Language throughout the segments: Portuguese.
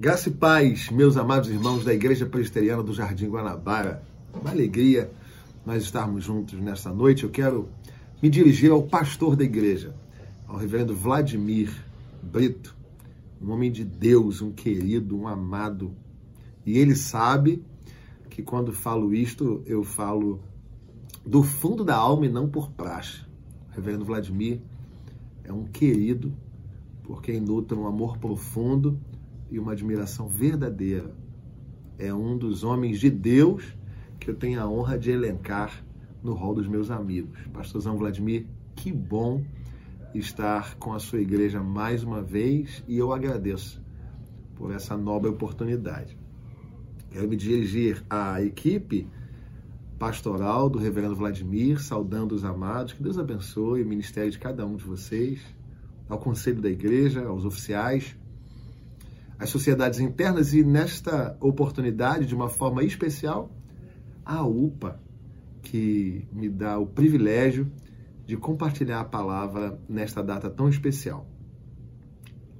Graça e paz, meus amados irmãos da Igreja Presbiteriana do Jardim Guanabara. Uma alegria nós estarmos juntos nesta noite. Eu quero me dirigir ao pastor da igreja, ao reverendo Vladimir Brito, um homem de Deus, um querido, um amado. E ele sabe que quando falo isto, eu falo do fundo da alma e não por praxe. O reverendo Vladimir é um querido, por quem nutre um amor profundo e uma admiração verdadeira. É um dos homens de Deus que eu tenho a honra de elencar no rol dos meus amigos. Pastorzão Vladimir, que bom estar com a sua igreja mais uma vez e eu agradeço por essa nobre oportunidade. Quero me dirigir à equipe pastoral do Reverendo Vladimir, saudando os amados. Que Deus abençoe o ministério de cada um de vocês, ao conselho da igreja, aos oficiais, às sociedades internas e, nesta oportunidade, de uma forma especial, à UPA, que me dá o privilégio de compartilhar a palavra nesta data tão especial.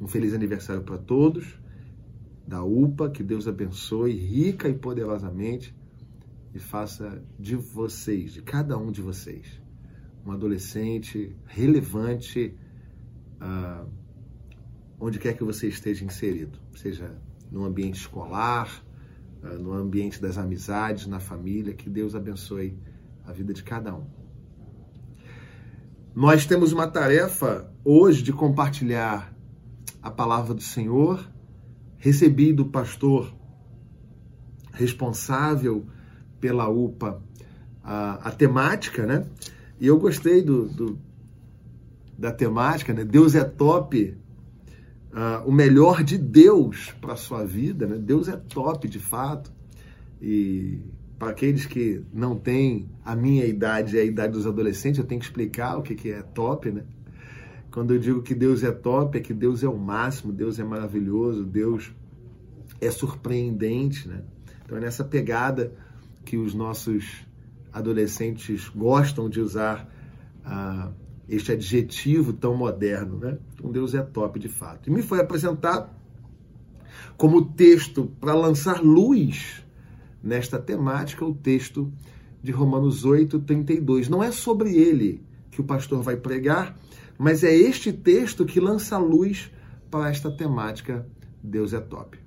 Um feliz aniversário para todos da UPA, que Deus abençoe rica e poderosamente e faça de vocês, de cada um de vocês, um adolescente relevante uh, onde quer que você esteja inserido, seja no ambiente escolar, uh, no ambiente das amizades, na família, que Deus abençoe a vida de cada um. Nós temos uma tarefa hoje de compartilhar a palavra do Senhor. Recebi do pastor responsável pela UPA a, a temática, né? E eu gostei do, do da temática, né? Deus é top, uh, o melhor de Deus para a sua vida, né? Deus é top de fato. E para aqueles que não têm a minha idade e a idade dos adolescentes, eu tenho que explicar o que, que é top, né? Quando eu digo que Deus é top, é que Deus é o máximo, Deus é maravilhoso, Deus é surpreendente, né? Então é nessa pegada que os nossos adolescentes gostam de usar ah, este adjetivo tão moderno, né? Então Deus é top de fato. E me foi apresentado como texto para lançar luz nesta temática o texto de Romanos 8, 32. Não é sobre ele que o pastor vai pregar, mas é este texto que lança luz para esta temática Deus é top.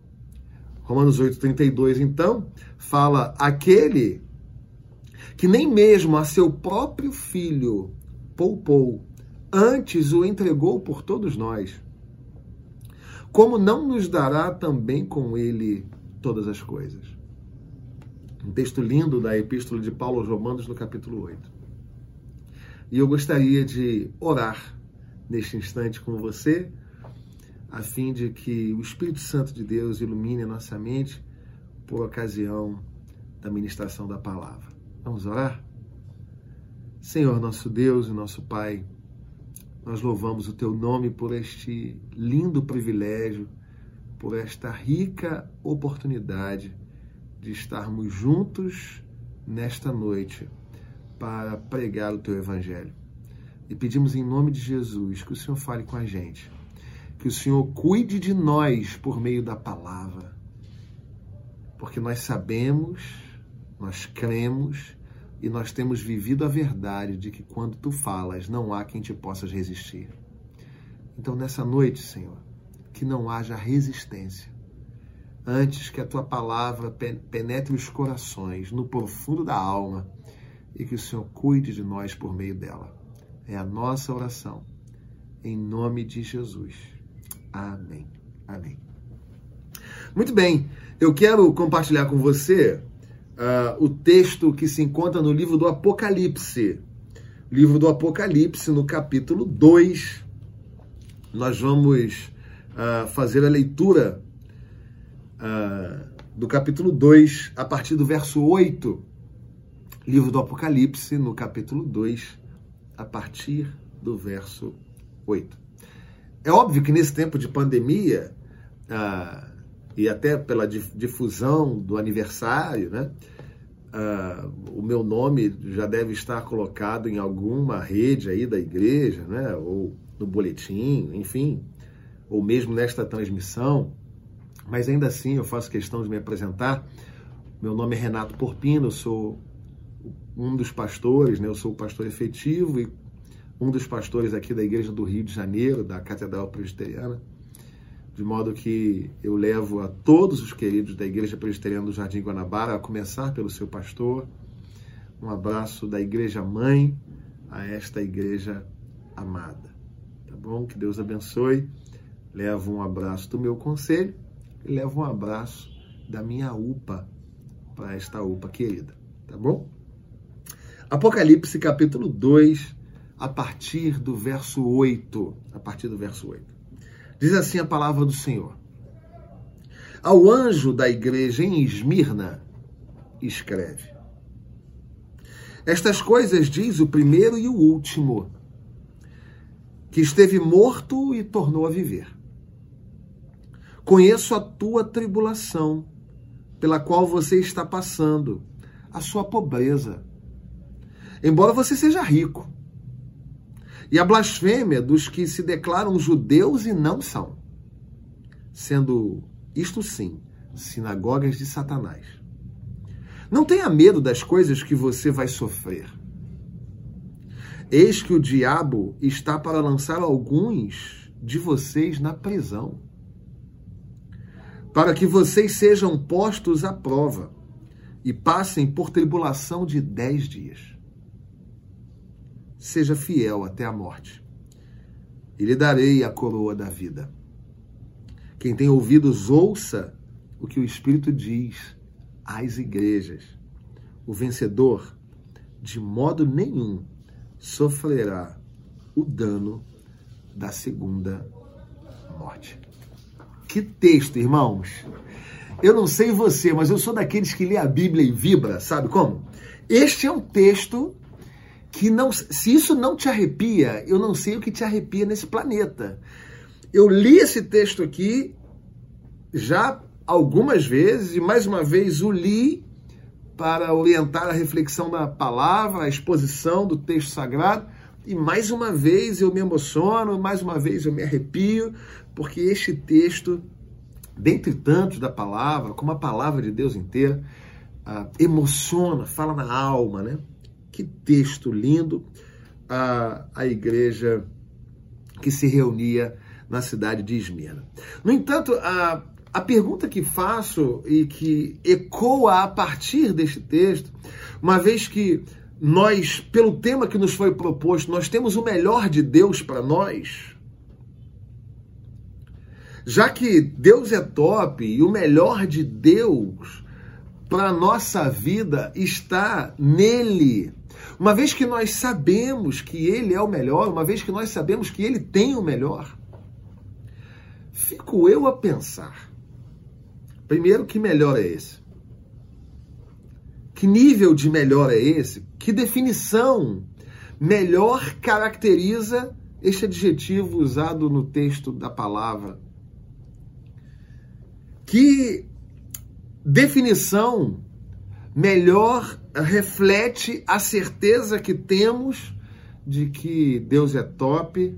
Romanos 8, 32, então, fala: aquele que nem mesmo a seu próprio filho poupou, antes o entregou por todos nós, como não nos dará também com ele todas as coisas? Um texto lindo da Epístola de Paulo aos Romanos, no capítulo 8. E eu gostaria de orar neste instante com você, a fim de que o Espírito Santo de Deus ilumine a nossa mente por ocasião da ministração da palavra. Vamos orar? Senhor, nosso Deus e nosso Pai, nós louvamos o Teu nome por este lindo privilégio, por esta rica oportunidade de estarmos juntos nesta noite para pregar o teu evangelho. E pedimos em nome de Jesus que o Senhor fale com a gente, que o Senhor cuide de nós por meio da palavra, porque nós sabemos, nós cremos e nós temos vivido a verdade de que quando tu falas, não há quem te possa resistir. Então, nessa noite, Senhor, que não haja resistência, antes que a tua palavra penetre os corações, no profundo da alma, e que o Senhor cuide de nós por meio dela. É a nossa oração, em nome de Jesus. Amém. Amém. Muito bem, eu quero compartilhar com você uh, o texto que se encontra no livro do Apocalipse. Livro do Apocalipse, no capítulo 2. Nós vamos uh, fazer a leitura uh, do capítulo 2, a partir do verso 8, livro do Apocalipse, no capítulo 2, a partir do verso 8. É óbvio que nesse tempo de pandemia, uh, e até pela difusão do aniversário, né, uh, o meu nome já deve estar colocado em alguma rede aí da igreja, né, ou no boletim, enfim, ou mesmo nesta transmissão mas ainda assim eu faço questão de me apresentar. Meu nome é Renato Porpino, eu sou um dos pastores, né? eu sou o pastor efetivo e um dos pastores aqui da Igreja do Rio de Janeiro, da Catedral Presbiteriana, de modo que eu levo a todos os queridos da Igreja Presbiteriana do Jardim Guanabara, a começar pelo seu pastor, um abraço da Igreja Mãe a esta Igreja amada. Tá bom? Que Deus abençoe. Levo um abraço do meu conselho e levo um abraço da minha UPA para esta UPA querida. Tá bom? Apocalipse capítulo 2, a partir do verso 8. A partir do verso 8. Diz assim a palavra do Senhor. Ao anjo da igreja em Esmirna, escreve: Estas coisas diz o primeiro e o último, que esteve morto e tornou a viver. Conheço a tua tribulação, pela qual você está passando, a sua pobreza embora você seja rico. E a blasfêmia dos que se declaram judeus e não são, sendo isto sim sinagogas de Satanás. Não tenha medo das coisas que você vai sofrer. Eis que o diabo está para lançar alguns de vocês na prisão, para que vocês sejam postos à prova e passem por tribulação de dez dias seja fiel até a morte, e lhe darei a coroa da vida. Quem tem ouvidos, ouça o que o Espírito diz às igrejas. O vencedor, de modo nenhum, sofrerá o dano da segunda morte. Que texto, irmãos! Eu não sei você, mas eu sou daqueles que lê a Bíblia e vibra, sabe como? Este é um texto que não, se isso não te arrepia, eu não sei o que te arrepia nesse planeta. Eu li esse texto aqui já algumas vezes e mais uma vez o li para orientar a reflexão da palavra, a exposição do texto sagrado. E mais uma vez eu me emociono, mais uma vez eu me arrepio, porque este texto, dentre tantos da palavra, como a palavra de Deus inteira, uh, emociona, fala na alma, né? Que texto lindo! A, a igreja que se reunia na cidade de Esmena. No entanto, a, a pergunta que faço e que ecoa a partir deste texto, uma vez que nós, pelo tema que nos foi proposto, nós temos o melhor de Deus para nós, já que Deus é top e o melhor de Deus para nossa vida está nele. Uma vez que nós sabemos que Ele é o melhor, uma vez que nós sabemos que Ele tem o melhor, fico eu a pensar. Primeiro, que melhor é esse? Que nível de melhor é esse? Que definição melhor caracteriza este adjetivo usado no texto da palavra? Que definição melhor reflete a certeza que temos de que Deus é top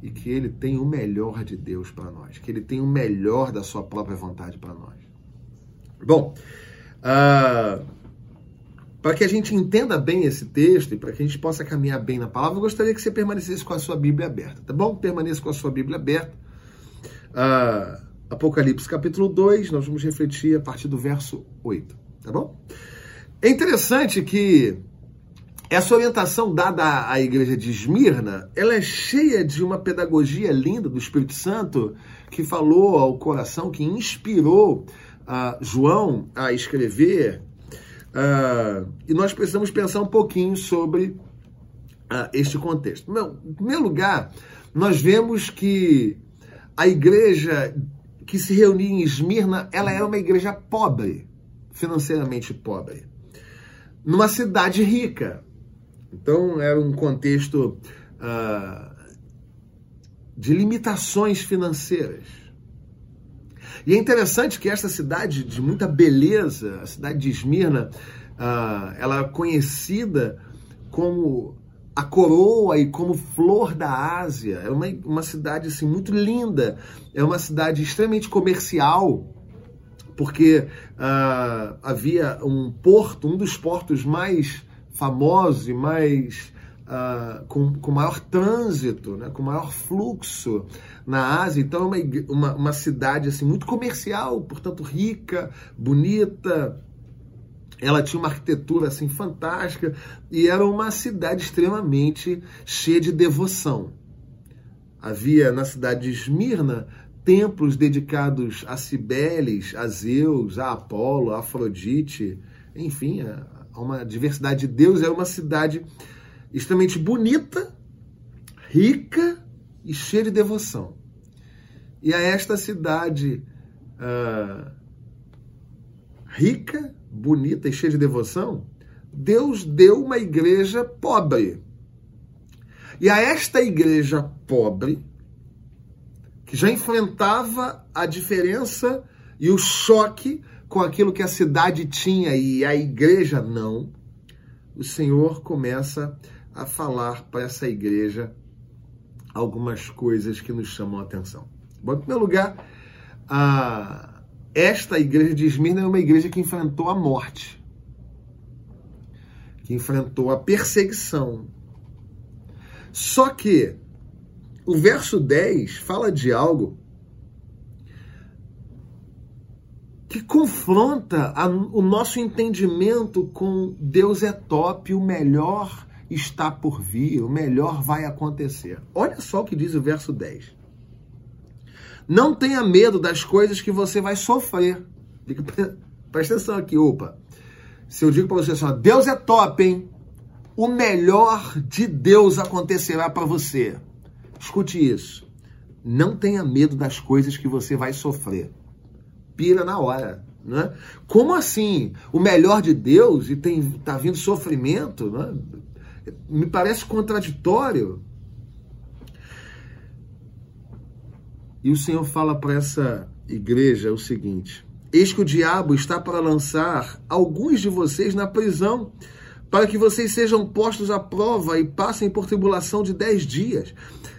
e que Ele tem o melhor de Deus para nós, que Ele tem o melhor da Sua própria vontade para nós. Bom, uh, para que a gente entenda bem esse texto e para que a gente possa caminhar bem na palavra, eu gostaria que você permanecesse com a sua Bíblia aberta, tá bom? Permaneça com a sua Bíblia aberta. Uh, Apocalipse capítulo 2, nós vamos refletir a partir do verso 8, tá bom? É interessante que essa orientação dada à igreja de Esmirna, ela é cheia de uma pedagogia linda do Espírito Santo que falou ao coração, que inspirou uh, João a escrever. Uh, e nós precisamos pensar um pouquinho sobre uh, este contexto. em primeiro lugar, nós vemos que a igreja que se reunia em Esmirna, ela era uma igreja pobre, financeiramente pobre numa cidade rica. Então era um contexto uh, de limitações financeiras. E é interessante que esta cidade de muita beleza, a cidade de Esmirna, uh, ela é conhecida como a coroa e como flor da Ásia. É uma, uma cidade assim, muito linda, é uma cidade extremamente comercial, porque uh, havia um porto, um dos portos mais famosos e mais uh, com, com maior trânsito, né, com maior fluxo na Ásia. Então é uma, uma, uma cidade assim muito comercial, portanto rica, bonita, ela tinha uma arquitetura assim fantástica e era uma cidade extremamente cheia de devoção. Havia na cidade de Esmirna templos dedicados a Cibeles, a Zeus, a Apolo, a Afrodite, enfim, a uma diversidade de deuses. Era uma cidade extremamente bonita, rica e cheia de devoção. E a esta cidade uh, rica, bonita e cheia de devoção, Deus deu uma igreja pobre. E a esta igreja pobre, que já enfrentava a diferença e o choque com aquilo que a cidade tinha e a igreja não, o Senhor começa a falar para essa igreja algumas coisas que nos chamam a atenção. Bom, em primeiro lugar, a, esta igreja de Esmirna é uma igreja que enfrentou a morte, que enfrentou a perseguição. Só que o verso 10 fala de algo que confronta a, o nosso entendimento com Deus é top, o melhor está por vir, o melhor vai acontecer. Olha só o que diz o verso 10. Não tenha medo das coisas que você vai sofrer. Presta atenção aqui, opa. Se eu digo para você assim, Deus é top, hein? O melhor de Deus acontecerá para você. Escute isso. Não tenha medo das coisas que você vai sofrer. Pira na hora. Né? Como assim? O melhor de Deus e tem tá vindo sofrimento? Né? me parece contraditório. E o Senhor fala para essa igreja o seguinte: Eis que o diabo está para lançar alguns de vocês na prisão, para que vocês sejam postos à prova e passem por tribulação de dez dias.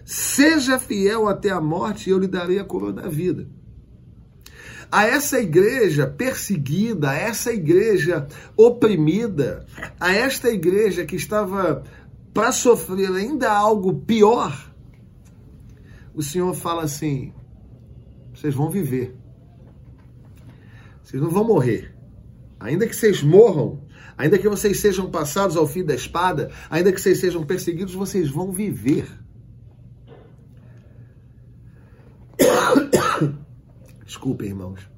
Seja fiel até a morte e eu lhe darei a coroa da vida. A essa igreja perseguida, a essa igreja oprimida, a esta igreja que estava para sofrer ainda algo pior, o Senhor fala assim: vocês vão viver, vocês não vão morrer, ainda que vocês morram, ainda que vocês sejam passados ao fim da espada, ainda que vocês sejam perseguidos, vocês vão viver. Desculpe, irmãos.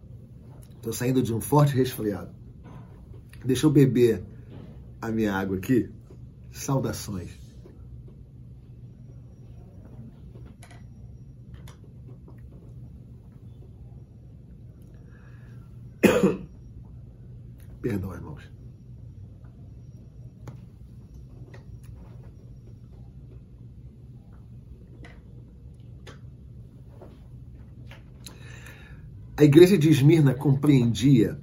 Estou saindo de um forte resfriado. Deixa eu beber a minha água aqui. Saudações. Perdão, irmãos. A igreja de Esmirna compreendia,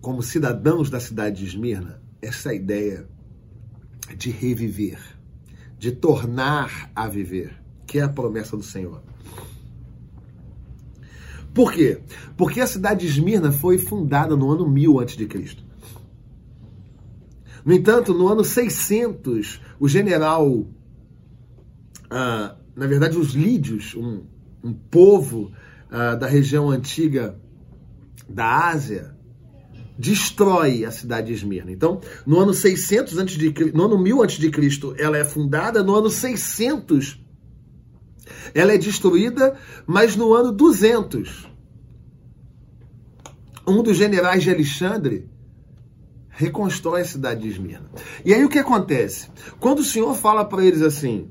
como cidadãos da cidade de Esmirna, essa ideia de reviver, de tornar a viver, que é a promessa do Senhor. Por quê? Porque a cidade de Esmirna foi fundada no ano 1000 a.C. No entanto, no ano 600, o general, ah, na verdade, os lídios, um, um povo uh, da região antiga da Ásia, destrói a cidade de Esmirna. Então, no ano 600 antes de no ano 1000 antes de Cristo, ela é fundada, no ano 600 ela é destruída, mas no ano 200 um dos generais de Alexandre reconstrói a cidade de Esmirna. E aí o que acontece? Quando o Senhor fala para eles assim: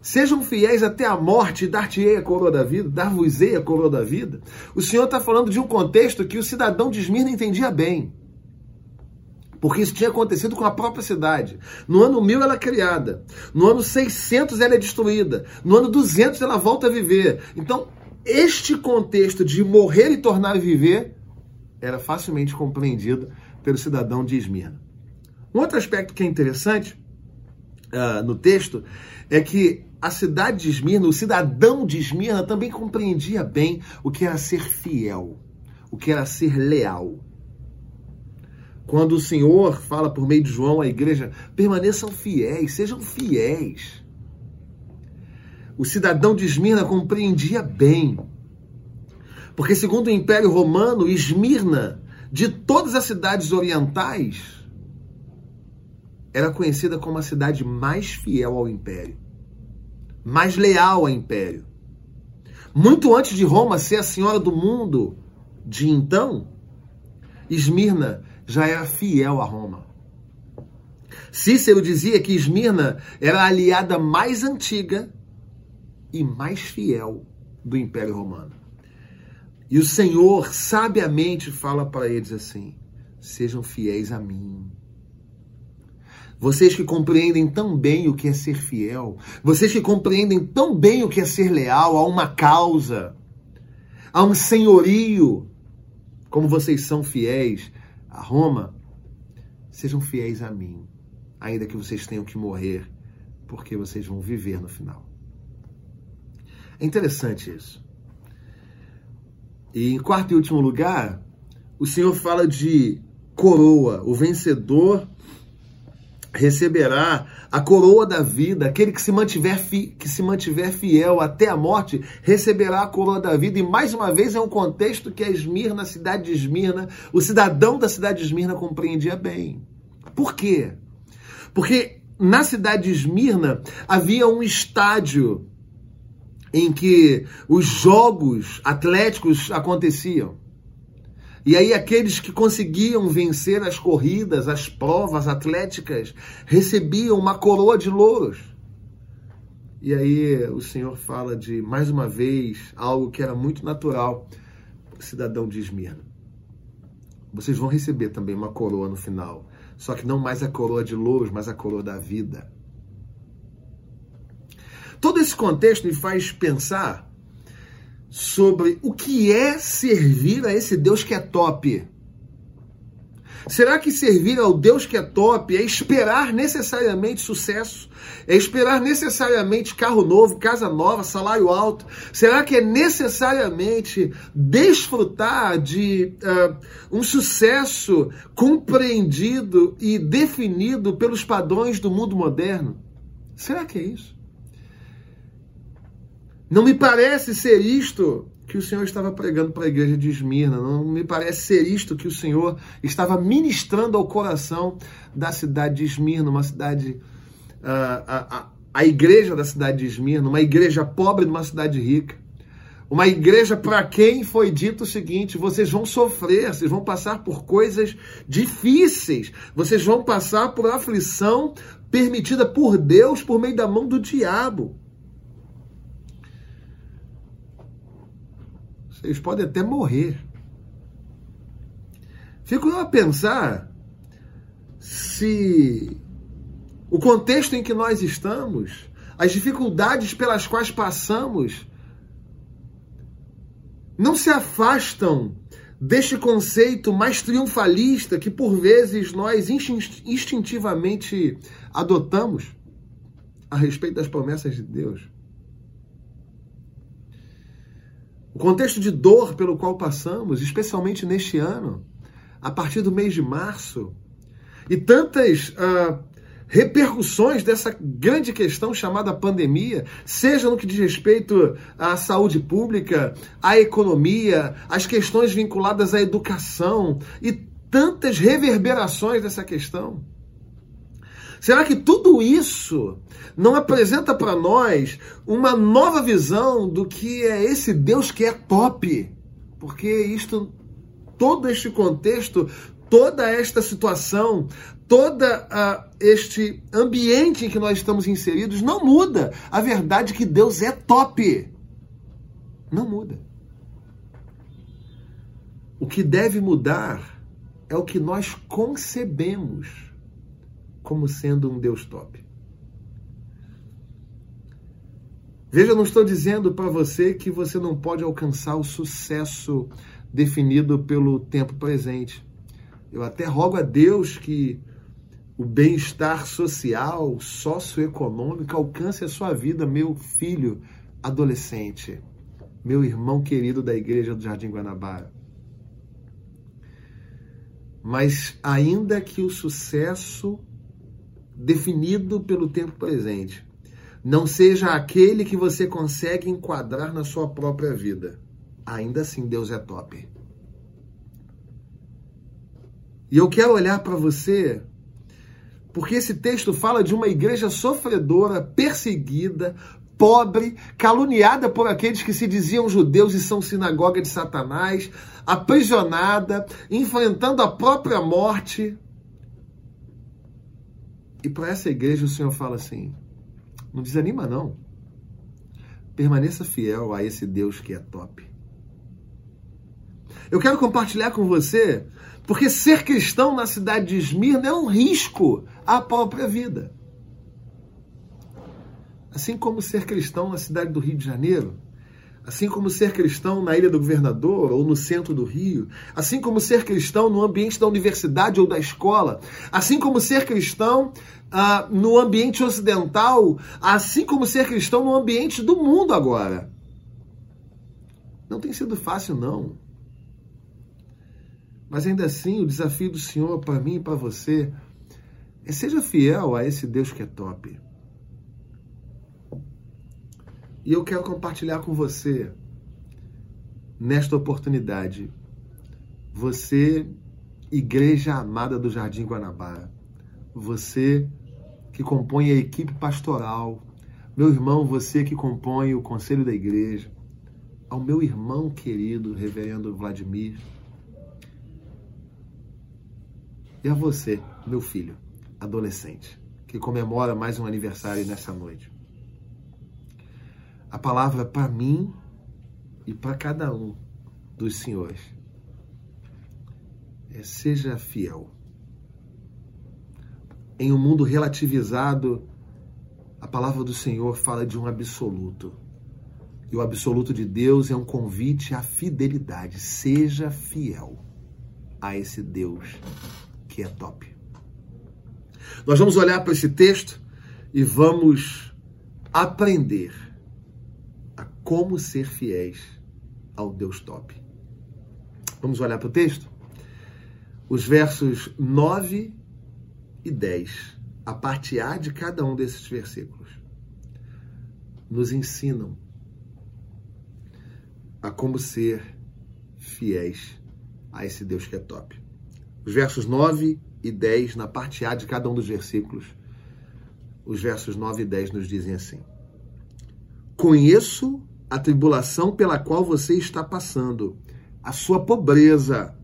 Sejam fiéis até a morte dar-te-ei a coroa da vida, dar-vos-ei a coroa da vida. O Senhor está falando de um contexto que o cidadão de Esmirna entendia bem. Porque isso tinha acontecido com a própria cidade. No ano 1000 ela é criada. No ano 600 ela é destruída. No ano 200 ela volta a viver. Então, este contexto de morrer e tornar a viver era facilmente compreendido pelo cidadão de Esmirna. Um outro aspecto que é interessante uh, no texto é que a cidade de Esmirna, o cidadão de Esmirna também compreendia bem o que era ser fiel, o que era ser leal. Quando o Senhor fala por meio de João à igreja, permaneçam fiéis, sejam fiéis. O cidadão de Esmirna compreendia bem. Porque, segundo o Império Romano, Esmirna, de todas as cidades orientais, era conhecida como a cidade mais fiel ao Império mais leal ao império. Muito antes de Roma ser a senhora do mundo de então, Esmirna já era fiel a Roma. Cícero dizia que Esmirna era a aliada mais antiga e mais fiel do Império Romano. E o Senhor sabiamente fala para eles assim: sejam fiéis a mim. Vocês que compreendem tão bem o que é ser fiel, vocês que compreendem tão bem o que é ser leal a uma causa, a um senhorio, como vocês são fiéis a Roma, sejam fiéis a mim, ainda que vocês tenham que morrer, porque vocês vão viver no final. É interessante isso. E em quarto e último lugar, o Senhor fala de coroa, o vencedor receberá a coroa da vida, aquele que se mantiver fi, que se mantiver fiel até a morte, receberá a coroa da vida. E mais uma vez é um contexto que a Esmirna, a cidade de Esmirna, o cidadão da cidade de Esmirna compreendia bem. Por quê? Porque na cidade de Esmirna havia um estádio em que os jogos atléticos aconteciam. E aí aqueles que conseguiam vencer as corridas, as provas atléticas, recebiam uma coroa de louros. E aí o Senhor fala de, mais uma vez, algo que era muito natural cidadão de Esmirna. Vocês vão receber também uma coroa no final. Só que não mais a coroa de louros, mas a coroa da vida. Todo esse contexto me faz pensar sobre o que é servir a esse Deus que é top. Será que servir ao Deus que é top é esperar necessariamente sucesso? É esperar necessariamente carro novo, casa nova, salário alto? Será que é necessariamente desfrutar de uh, um sucesso compreendido e definido pelos padrões do mundo moderno? Será que é isso? Não me parece ser isto que o Senhor estava pregando para a igreja de Esmirna. Não me parece ser isto que o Senhor estava ministrando ao coração da cidade de Esmirna, uma cidade. Uh, a, a, a igreja da cidade de Esmirna, uma igreja pobre numa cidade rica. Uma igreja para quem foi dito o seguinte: vocês vão sofrer, vocês vão passar por coisas difíceis, vocês vão passar por aflição permitida por Deus por meio da mão do diabo. Vocês podem até morrer. Fico a pensar se o contexto em que nós estamos, as dificuldades pelas quais passamos, não se afastam deste conceito mais triunfalista que por vezes nós instintivamente adotamos a respeito das promessas de Deus. O contexto de dor pelo qual passamos, especialmente neste ano, a partir do mês de março, e tantas uh, repercussões dessa grande questão chamada pandemia, seja no que diz respeito à saúde pública, à economia, às questões vinculadas à educação e tantas reverberações dessa questão. Será que tudo isso não apresenta para nós uma nova visão do que é esse Deus que é top? Porque isto, todo este contexto, toda esta situação, todo uh, este ambiente em que nós estamos inseridos não muda a verdade que Deus é top. Não muda. O que deve mudar é o que nós concebemos como sendo um Deus top. Veja, eu não estou dizendo para você que você não pode alcançar o sucesso definido pelo tempo presente. Eu até rogo a Deus que o bem-estar social, socioeconômico alcance a sua vida, meu filho adolescente, meu irmão querido da igreja do Jardim Guanabara. Mas ainda que o sucesso definido pelo tempo presente não seja aquele que você consegue enquadrar na sua própria vida, ainda assim Deus é top. E eu quero olhar para você, porque esse texto fala de uma igreja sofredora, perseguida, pobre, caluniada por aqueles que se diziam judeus e são sinagoga de Satanás, aprisionada, enfrentando a própria morte. E para essa igreja o Senhor fala assim: não desanima, não. Permaneça fiel a esse Deus que é top. Eu quero compartilhar com você, porque ser cristão na cidade de Esmirna é um risco à própria vida. Assim como ser cristão na cidade do Rio de Janeiro, assim como ser cristão na Ilha do Governador ou no centro do Rio, assim como ser cristão no ambiente da universidade ou da escola, assim como ser cristão ah, no ambiente ocidental, assim como ser cristão no ambiente do mundo agora. Não tem sido fácil, não. Mas ainda assim, o desafio do Senhor para mim e para você é seja fiel a esse Deus que é top. E eu quero compartilhar com você, nesta oportunidade, você, igreja amada do Jardim Guanabara, você que compõe a equipe pastoral, meu irmão, você que compõe o conselho da igreja, ao meu irmão querido, reverendo Vladimir, e a você, meu filho, adolescente, que comemora mais um aniversário nessa noite a palavra para mim e para cada um dos senhores é seja fiel. Em um mundo relativizado, a palavra do Senhor fala de um absoluto. E o absoluto de Deus é um convite à fidelidade. Seja fiel a esse Deus que é top. Nós vamos olhar para esse texto e vamos aprender como ser fiéis ao Deus top. Vamos olhar para o texto? Os versos 9 e 10, a parte A de cada um desses versículos, nos ensinam a como ser fiéis a esse Deus que é top. Os versos 9 e 10, na parte A de cada um dos versículos, os versos 9 e 10 nos dizem assim: Conheço a tribulação pela qual você está passando, a sua pobreza,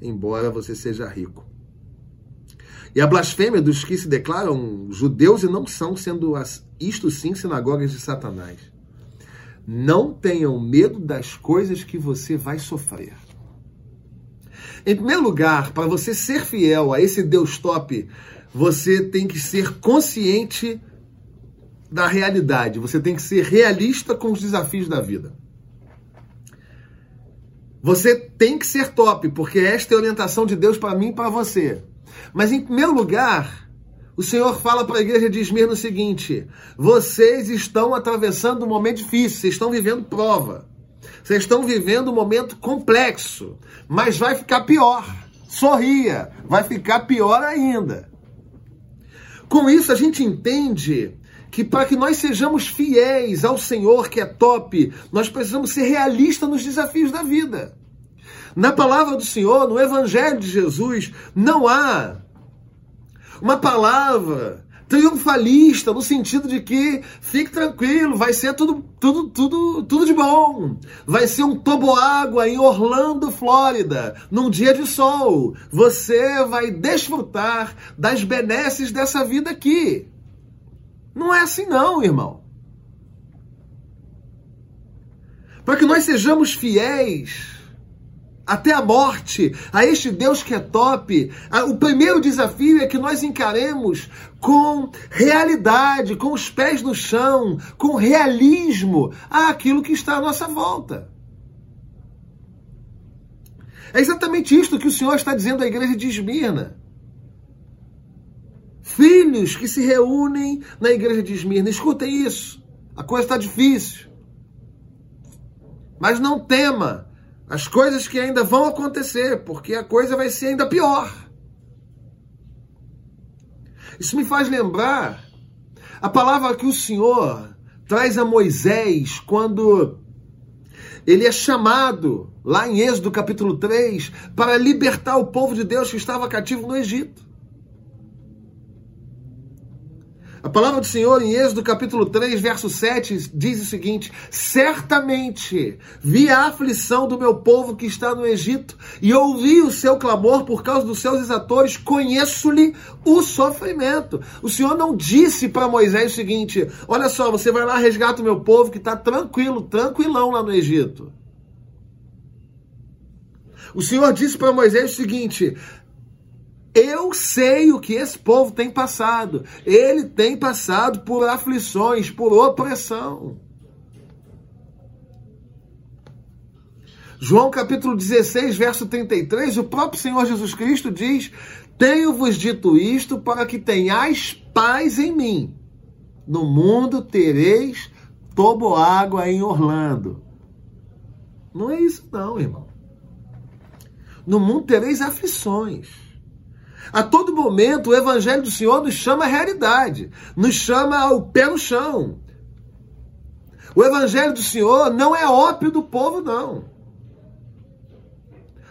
embora você seja rico. E a blasfêmia dos que se declaram judeus e não são, sendo as, isto sim sinagogas de Satanás. Não tenham medo das coisas que você vai sofrer. Em primeiro lugar, para você ser fiel a esse Deus top, você tem que ser consciente da realidade. Você tem que ser realista com os desafios da vida. Você tem que ser top, porque esta é a orientação de Deus para mim e para você. Mas em primeiro lugar, o Senhor fala para a igreja de Esmirna o seguinte: vocês estão atravessando um momento difícil, vocês estão vivendo prova. Vocês estão vivendo um momento complexo, mas vai ficar pior. Sorria, vai ficar pior ainda. Com isso, a gente entende que para que nós sejamos fiéis ao Senhor que é top, nós precisamos ser realistas nos desafios da vida. Na palavra do Senhor, no Evangelho de Jesus, não há uma palavra triunfalista no sentido de que fique tranquilo, vai ser tudo tudo tudo tudo de bom. Vai ser um toboágua em Orlando, Flórida, num dia de sol. Você vai desfrutar das benesses dessa vida aqui. Não é assim, não, irmão. Para que nós sejamos fiéis até a morte a este Deus que é top, o primeiro desafio é que nós encaremos com realidade, com os pés no chão, com realismo aquilo que está à nossa volta. É exatamente isto que o Senhor está dizendo à igreja de Esmirna. Filhos que se reúnem na igreja de Esmirna. Escutem isso. A coisa está difícil. Mas não tema as coisas que ainda vão acontecer, porque a coisa vai ser ainda pior. Isso me faz lembrar a palavra que o Senhor traz a Moisés quando ele é chamado, lá em Êxodo capítulo 3, para libertar o povo de Deus que estava cativo no Egito. A palavra do Senhor em Êxodo capítulo 3, verso 7 diz o seguinte: Certamente vi a aflição do meu povo que está no Egito e ouvi o seu clamor por causa dos seus exatores, conheço-lhe o sofrimento. O Senhor não disse para Moisés o seguinte: Olha só, você vai lá resgata o meu povo que está tranquilo, tranquilão lá no Egito. O Senhor disse para Moisés o seguinte: eu sei o que esse povo tem passado. Ele tem passado por aflições, por opressão. João capítulo 16, verso 33, o próprio Senhor Jesus Cristo diz: Tenho-vos dito isto para que tenhais paz em mim. No mundo tereis água em Orlando. Não é isso, não, irmão. No mundo tereis aflições. A todo momento, o Evangelho do Senhor nos chama à realidade, nos chama ao pé no chão. O Evangelho do Senhor não é ópio do povo, não.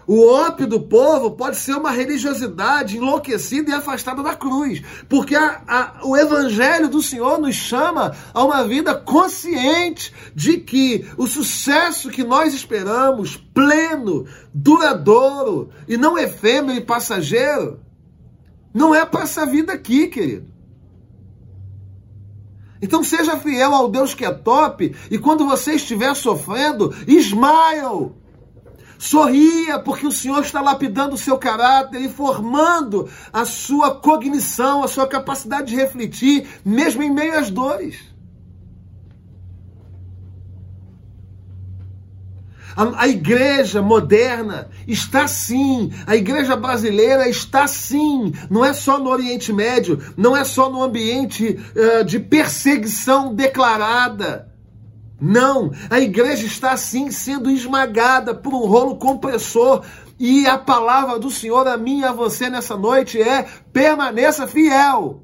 O ópio do povo pode ser uma religiosidade enlouquecida e afastada da cruz, porque a, a, o evangelho do Senhor nos chama a uma vida consciente de que o sucesso que nós esperamos, pleno, duradouro e não efêmero e passageiro, não é para essa vida aqui, querido. Então seja fiel ao Deus que é top e quando você estiver sofrendo, smile. Sorria, porque o Senhor está lapidando o seu caráter e formando a sua cognição, a sua capacidade de refletir, mesmo em meio às dores. A, a, igreja moderna está sim, a igreja brasileira está sim, não é só no Oriente Médio, não é só no ambiente uh, de perseguição declarada. Não, a igreja está sim sendo esmagada por um rolo compressor. E a palavra do Senhor a mim e a você nessa noite é: permaneça fiel.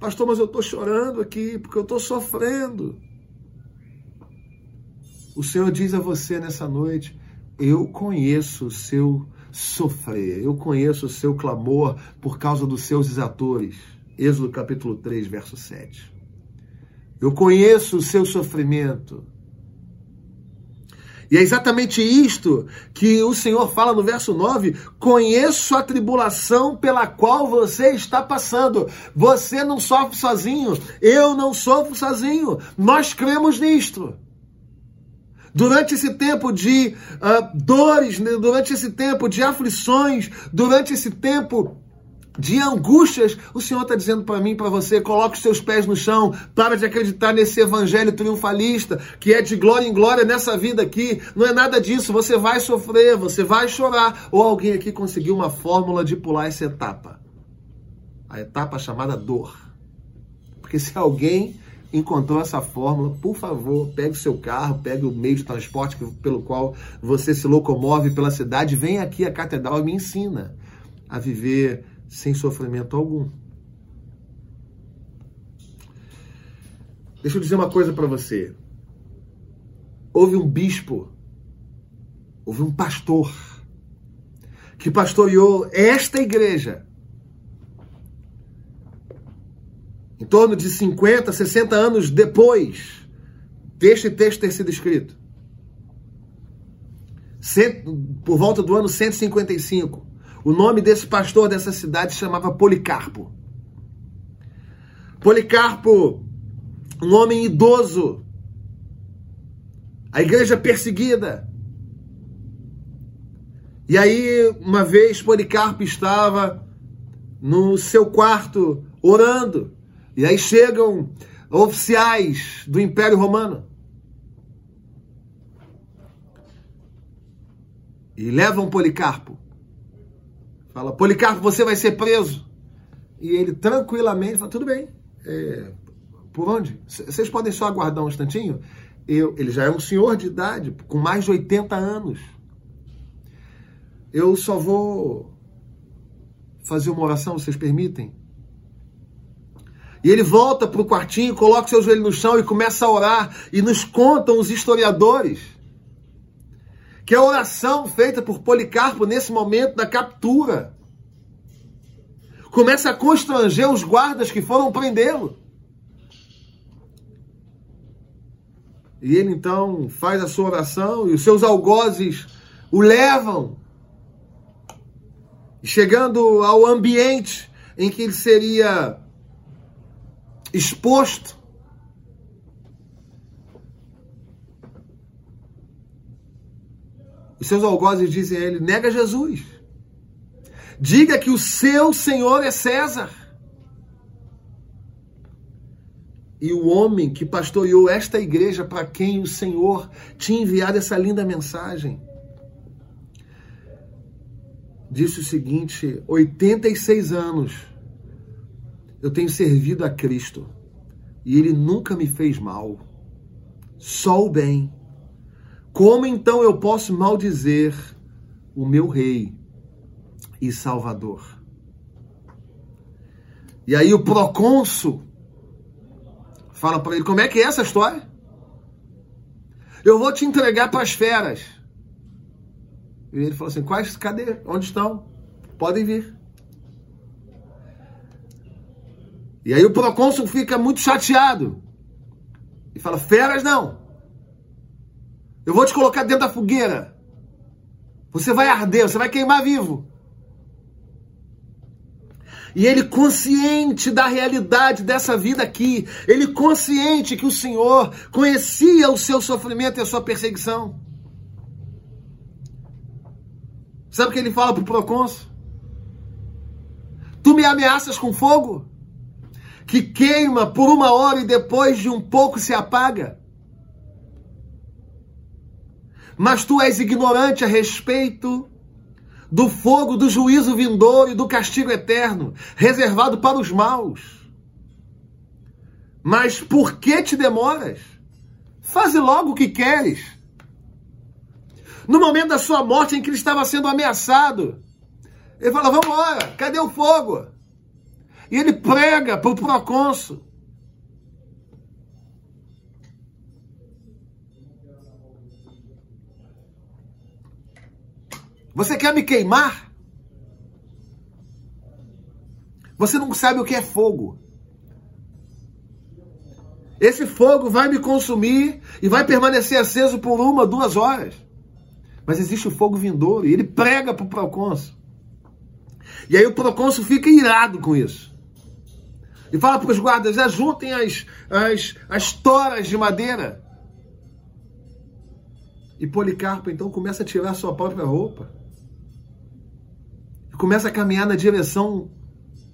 Pastor, mas eu estou chorando aqui porque eu estou sofrendo. O Senhor diz a você nessa noite: Eu conheço o seu sofrer, eu conheço o seu clamor por causa dos seus exatores. Êxodo capítulo 3, verso 7. Eu conheço o seu sofrimento. E é exatamente isto que o Senhor fala no verso 9: Conheço a tribulação pela qual você está passando. Você não sofre sozinho, eu não sofro sozinho. Nós cremos nisto. Durante esse tempo de uh, dores, né? durante esse tempo de aflições, durante esse tempo de angústias, o Senhor está dizendo para mim, para você, coloque os seus pés no chão, para de acreditar nesse evangelho triunfalista, que é de glória em glória nessa vida aqui. Não é nada disso, você vai sofrer, você vai chorar. Ou alguém aqui conseguiu uma fórmula de pular essa etapa. A etapa chamada dor. Porque se alguém encontrou essa fórmula, por favor, pegue o seu carro, pegue o meio de transporte pelo qual você se locomove pela cidade, vem aqui à catedral e me ensina a viver sem sofrimento algum. Deixa eu dizer uma coisa para você. Houve um bispo, houve um pastor que pastoreou esta igreja em torno de 50, 60 anos depois deste texto ter sido escrito. Por volta do ano 155. O nome desse pastor dessa cidade se chamava Policarpo. Policarpo, um homem idoso. A igreja perseguida. E aí, uma vez, Policarpo estava no seu quarto orando. E aí chegam oficiais do Império Romano e levam Policarpo. Fala, Policarpo, você vai ser preso. E ele tranquilamente fala, tudo bem. É, por onde? Vocês podem só aguardar um instantinho? Eu, ele já é um senhor de idade, com mais de 80 anos. Eu só vou fazer uma oração, vocês permitem? E ele volta para o quartinho, coloca seu joelho no chão e começa a orar. E nos contam os historiadores que a oração feita por Policarpo nesse momento da captura começa a constranger os guardas que foram prendê-lo. E ele então faz a sua oração e os seus algozes o levam. Chegando ao ambiente em que ele seria exposto. Os seus algozes dizem a ele: nega Jesus. Diga que o seu Senhor é César. E o homem que pastoreou esta igreja para quem o Senhor tinha enviado essa linda mensagem disse o seguinte: 86 anos eu tenho servido a Cristo e Ele nunca me fez mal, só o bem. Como então eu posso maldizer o meu Rei e Salvador? E aí o procônsul fala para ele: como é que é essa história? Eu vou te entregar para as feras. E ele falou assim: quais? Cadê? Onde estão? Podem vir. E aí o procônsul fica muito chateado. E fala: Feras não. Eu vou te colocar dentro da fogueira. Você vai arder, você vai queimar vivo. E ele consciente da realidade dessa vida aqui, ele consciente que o Senhor conhecia o seu sofrimento e a sua perseguição. Sabe o que ele fala para o procônsul? Tu me ameaças com fogo? Que queima por uma hora e depois de um pouco se apaga. Mas tu és ignorante a respeito do fogo do juízo vindouro e do castigo eterno, reservado para os maus. Mas por que te demoras? Faze logo o que queres. No momento da sua morte em que ele estava sendo ameaçado, ele fala: Vamos embora, cadê o fogo? E ele prega para o procônsul. Você quer me queimar? Você não sabe o que é fogo. Esse fogo vai me consumir e vai permanecer aceso por uma, duas horas. Mas existe o fogo vindouro e ele prega para o procônsul. E aí o procônsul fica irado com isso. E fala para os guardas: ajuntem as, as, as toras de madeira. E Policarpo então começa a tirar sua própria roupa. E começa a caminhar na direção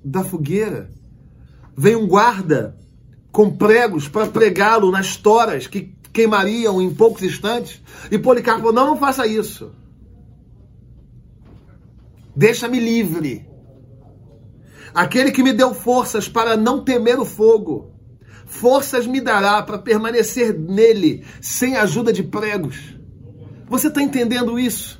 da fogueira. Vem um guarda com pregos para pregá-lo nas toras que queimariam em poucos instantes. E Policarpo, não, não faça isso. Deixa-me livre. Aquele que me deu forças para não temer o fogo, forças me dará para permanecer nele sem ajuda de pregos. Você está entendendo isso?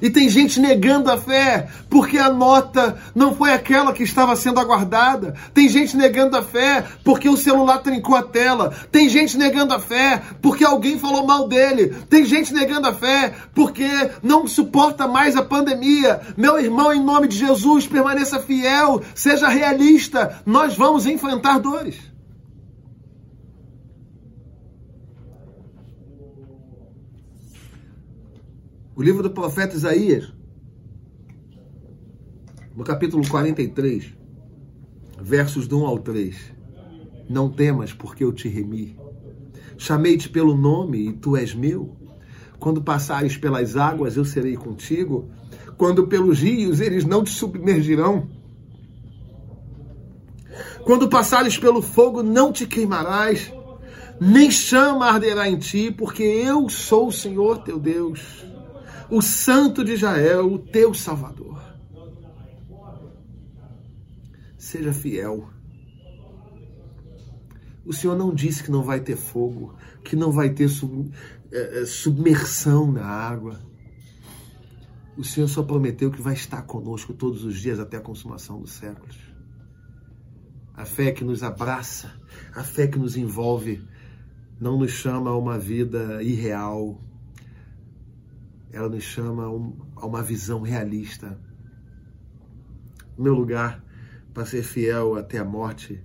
E tem gente negando a fé porque a nota não foi aquela que estava sendo aguardada. Tem gente negando a fé porque o celular trincou a tela. Tem gente negando a fé porque alguém falou mal dele. Tem gente negando a fé porque não suporta mais a pandemia. Meu irmão, em nome de Jesus, permaneça fiel, seja realista. Nós vamos enfrentar dores. O livro do profeta Isaías, no capítulo 43, versos do 1 ao 3. Não temas, porque eu te remi. Chamei-te pelo nome e tu és meu. Quando passares pelas águas, eu serei contigo. Quando pelos rios, eles não te submergirão. Quando passares pelo fogo, não te queimarás, nem chama arderá em ti, porque eu sou o Senhor teu Deus o Santo de Israel, o teu Salvador. Seja fiel. O Senhor não disse que não vai ter fogo, que não vai ter sub, é, submersão na água. O Senhor só prometeu que vai estar conosco todos os dias até a consumação dos séculos. A fé que nos abraça, a fé que nos envolve, não nos chama a uma vida irreal, ela nos chama a uma visão realista. No meu lugar, para ser fiel até a morte,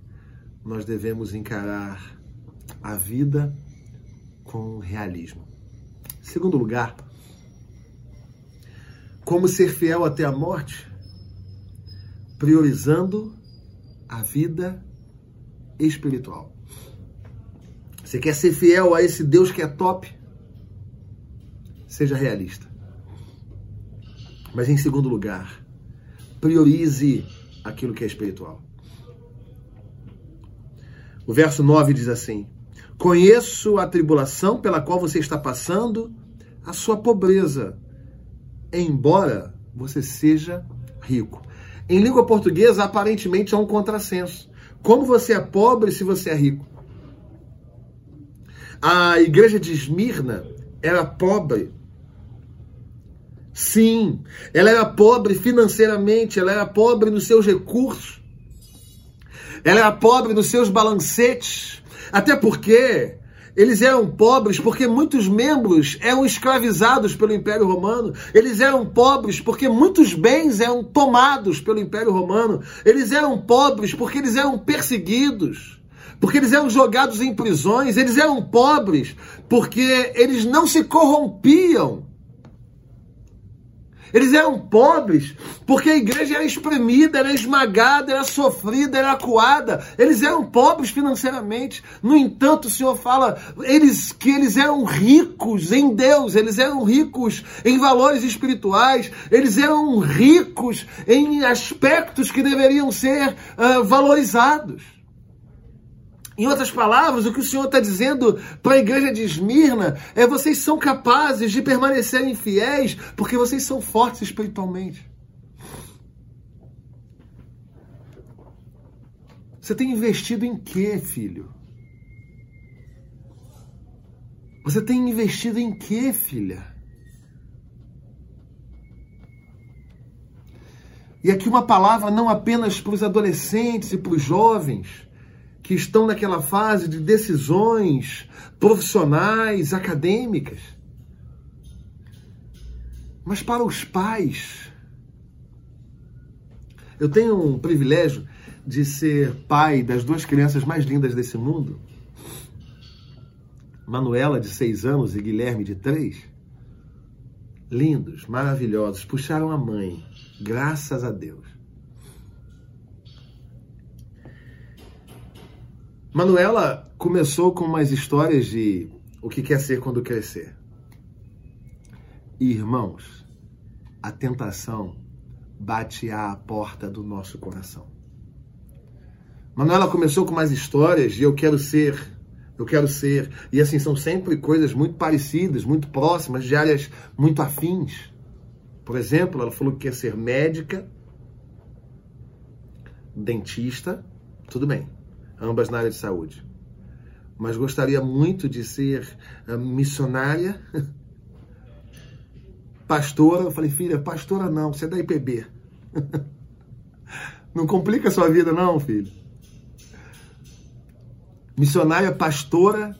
nós devemos encarar a vida com realismo. Segundo lugar, como ser fiel até a morte? Priorizando a vida espiritual. Você quer ser fiel a esse Deus que é top? Seja realista. Mas em segundo lugar, priorize aquilo que é espiritual. O verso 9 diz assim: Conheço a tribulação pela qual você está passando, a sua pobreza, embora você seja rico. Em língua portuguesa, aparentemente há um contrassenso. Como você é pobre se você é rico? A igreja de Esmirna era pobre. Sim, ela era pobre financeiramente, ela era pobre nos seus recursos. Ela era pobre nos seus balancetes, até porque eles eram pobres porque muitos membros eram escravizados pelo Império Romano. Eles eram pobres porque muitos bens eram tomados pelo Império Romano. Eles eram pobres porque eles eram perseguidos. Porque eles eram jogados em prisões. Eles eram pobres porque eles não se corrompiam eles eram pobres porque a igreja era espremida, era esmagada, era sofrida, era acuada. Eles eram pobres financeiramente. No entanto, o Senhor fala eles, que eles eram ricos em Deus, eles eram ricos em valores espirituais, eles eram ricos em aspectos que deveriam ser uh, valorizados. Em outras palavras, o que o Senhor está dizendo para a igreja de Esmirna é: vocês são capazes de permanecerem fiéis porque vocês são fortes espiritualmente. Você tem investido em quê, filho? Você tem investido em quê, filha? E aqui uma palavra não apenas para os adolescentes e para os jovens, que estão naquela fase de decisões profissionais, acadêmicas. Mas para os pais, eu tenho um privilégio de ser pai das duas crianças mais lindas desse mundo, Manuela, de seis anos, e Guilherme, de três. Lindos, maravilhosos, puxaram a mãe, graças a Deus. Manuela começou com umas histórias de o que quer ser quando crescer. irmãos, a tentação bate à porta do nosso coração. Manuela começou com mais histórias de eu quero ser, eu quero ser. E assim, são sempre coisas muito parecidas, muito próximas, de áreas muito afins. Por exemplo, ela falou que quer ser médica, dentista, tudo bem ambas na área de saúde. Mas gostaria muito de ser eh, missionária, pastora. Eu falei, filha, pastora não, você é da IPB. Não complica a sua vida, não, filho. Missionária, pastora.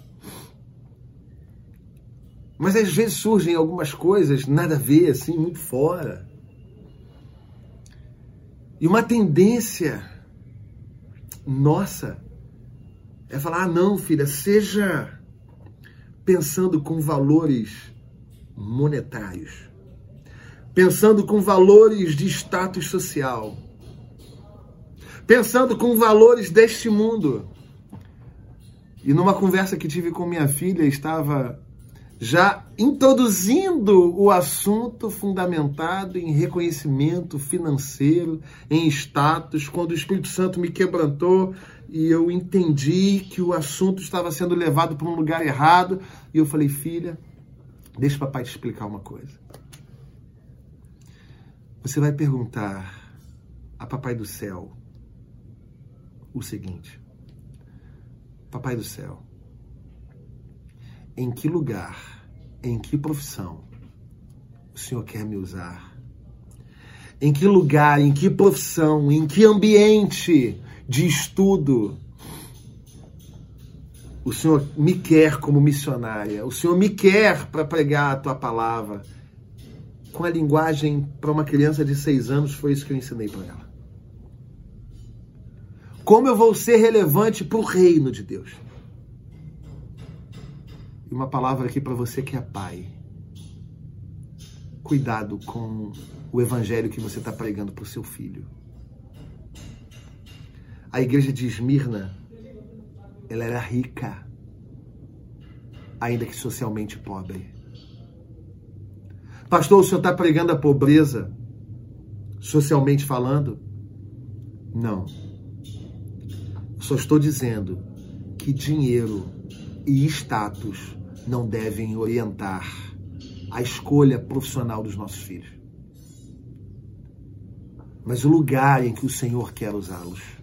Mas às vezes surgem algumas coisas nada a ver, assim, muito fora. E uma tendência nossa é falar: ah, não, filha, seja pensando com valores monetários, pensando com valores de status social, pensando com valores deste mundo. E numa conversa que tive com minha filha, estava já introduzindo o assunto fundamentado em reconhecimento financeiro, em status, quando o Espírito Santo me quebrantou e eu entendi que o assunto estava sendo levado para um lugar errado, e eu falei, filha, deixa o papai te explicar uma coisa. Você vai perguntar a Papai do Céu o seguinte: Papai do Céu, em que lugar, em que profissão o Senhor quer me usar? Em que lugar, em que profissão, em que ambiente de estudo o Senhor me quer como missionária, o Senhor me quer para pregar a tua palavra. Com a linguagem para uma criança de seis anos, foi isso que eu ensinei para ela. Como eu vou ser relevante para o reino de Deus? E uma palavra aqui para você que é pai. Cuidado com o evangelho que você está pregando para o seu filho. A igreja de Esmirna ela era rica, ainda que socialmente pobre. Pastor, o senhor está pregando a pobreza, socialmente falando? Não. Só estou dizendo que dinheiro e status não devem orientar a escolha profissional dos nossos filhos. Mas o lugar em que o Senhor quer usá-los.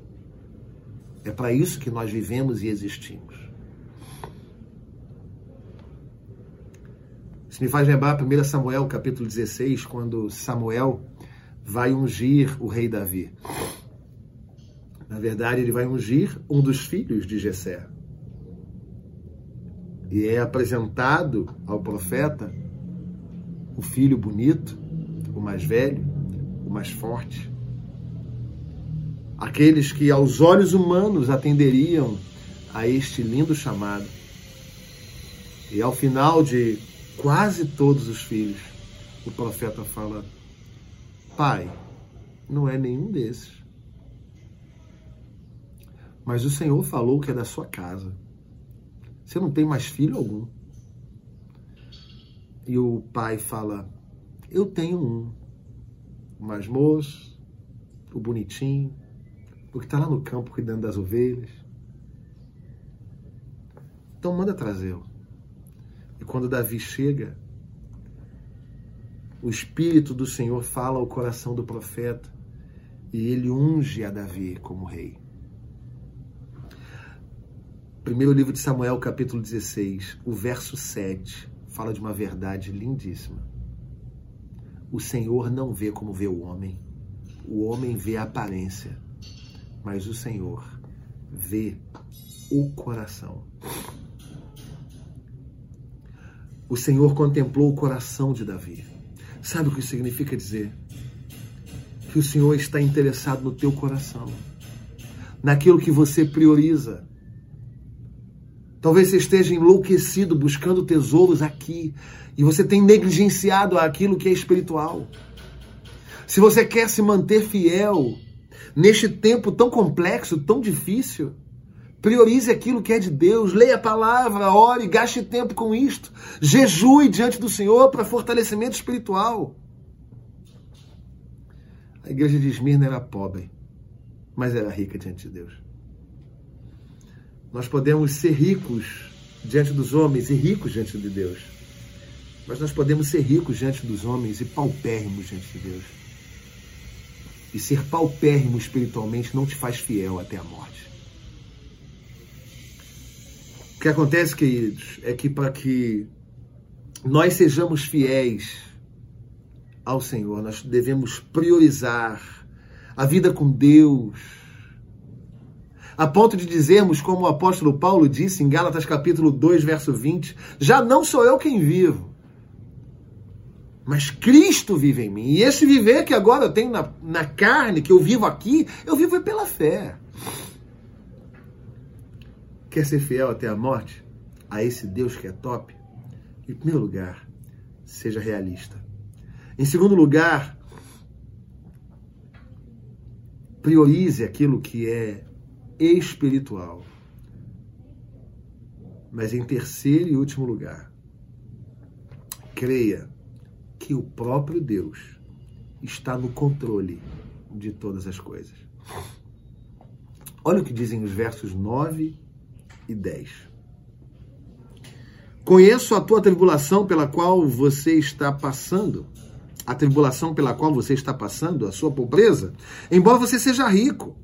É para isso que nós vivemos e existimos. Isso me faz lembrar 1 Samuel, capítulo 16, quando Samuel vai ungir o rei Davi. Na verdade, ele vai ungir um dos filhos de Jessé. E é apresentado ao profeta o filho bonito, o mais velho, o mais forte aqueles que aos olhos humanos atenderiam a este lindo chamado. E ao final de quase todos os filhos, o profeta fala: Pai, não é nenhum desses. Mas o Senhor falou que é da sua casa. Você não tem mais filho algum. E o pai fala: Eu tenho um. O mais moço, o bonitinho, porque está lá no campo cuidando das ovelhas. Então manda trazê-lo. E quando Davi chega, o Espírito do Senhor fala ao coração do profeta e ele unge a Davi como rei. Primeiro livro de Samuel, capítulo 16, o verso 7, fala de uma verdade lindíssima. O Senhor não vê como vê o homem, o homem vê a aparência, mas o Senhor vê o coração. O Senhor contemplou o coração de Davi. Sabe o que significa dizer? Que o Senhor está interessado no teu coração, naquilo que você prioriza. Talvez você esteja enlouquecido buscando tesouros aqui e você tem negligenciado aquilo que é espiritual. Se você quer se manter fiel neste tempo tão complexo, tão difícil. Priorize aquilo que é de Deus, leia a palavra, ore, gaste tempo com isto. Jejue diante do Senhor para fortalecimento espiritual. A igreja de Esmirna era pobre, mas era rica diante de Deus. Nós podemos ser ricos diante dos homens e ricos diante de Deus. Mas nós podemos ser ricos diante dos homens e paupérrimos diante de Deus. E ser paupérrimo espiritualmente não te faz fiel até a morte. O que acontece, queridos, é que para que nós sejamos fiéis ao Senhor, nós devemos priorizar a vida com Deus, a ponto de dizermos, como o apóstolo Paulo disse em Gálatas capítulo 2, verso 20, já não sou eu quem vivo, mas Cristo vive em mim. E esse viver que agora eu tenho na, na carne, que eu vivo aqui, eu vivo pela fé. Quer ser fiel até a morte? A esse Deus que é top? Em primeiro lugar, seja realista. Em segundo lugar, priorize aquilo que é espiritual. Mas em terceiro e último lugar, creia que o próprio Deus está no controle de todas as coisas. Olha o que dizem os versos 9 e 10. Conheço a tua tribulação pela qual você está passando a tribulação pela qual você está passando, a sua pobreza, embora você seja rico.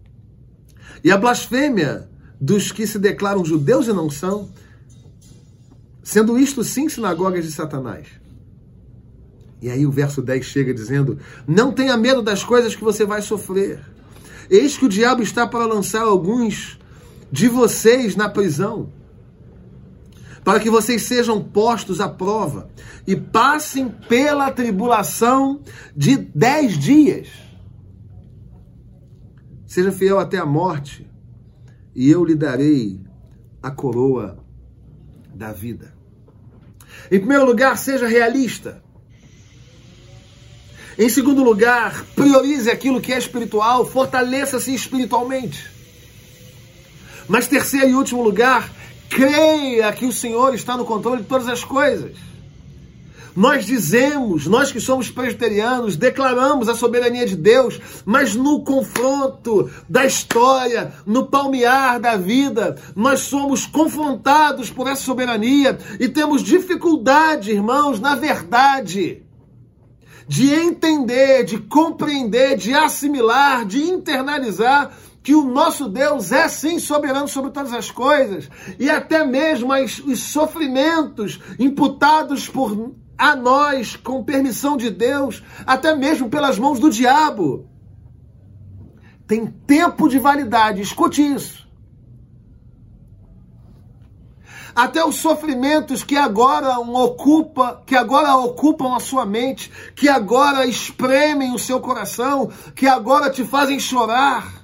E a blasfêmia dos que se declaram judeus e não são, sendo isto sim sinagogas de Satanás. E aí o verso 10 chega dizendo: Não tenha medo das coisas que você vai sofrer. Eis que o diabo está para lançar alguns de vocês na prisão, para que vocês sejam postos à prova e passem pela tribulação de dez dias. Seja fiel até a morte, e eu lhe darei a coroa da vida. Em primeiro lugar, seja realista. Em segundo lugar, priorize aquilo que é espiritual, fortaleça-se espiritualmente. Mas terceiro e último lugar, creia que o Senhor está no controle de todas as coisas. Nós dizemos, nós que somos presbiterianos, declaramos a soberania de Deus, mas no confronto da história, no palmear da vida, nós somos confrontados por essa soberania e temos dificuldade, irmãos, na verdade de entender, de compreender, de assimilar, de internalizar que o nosso Deus é sim soberano sobre todas as coisas e até mesmo as, os sofrimentos imputados por a nós com permissão de Deus, até mesmo pelas mãos do diabo. Tem tempo de validade, escute isso. Até os sofrimentos que agora ocupa, que agora ocupam a sua mente, que agora espremem o seu coração, que agora te fazem chorar.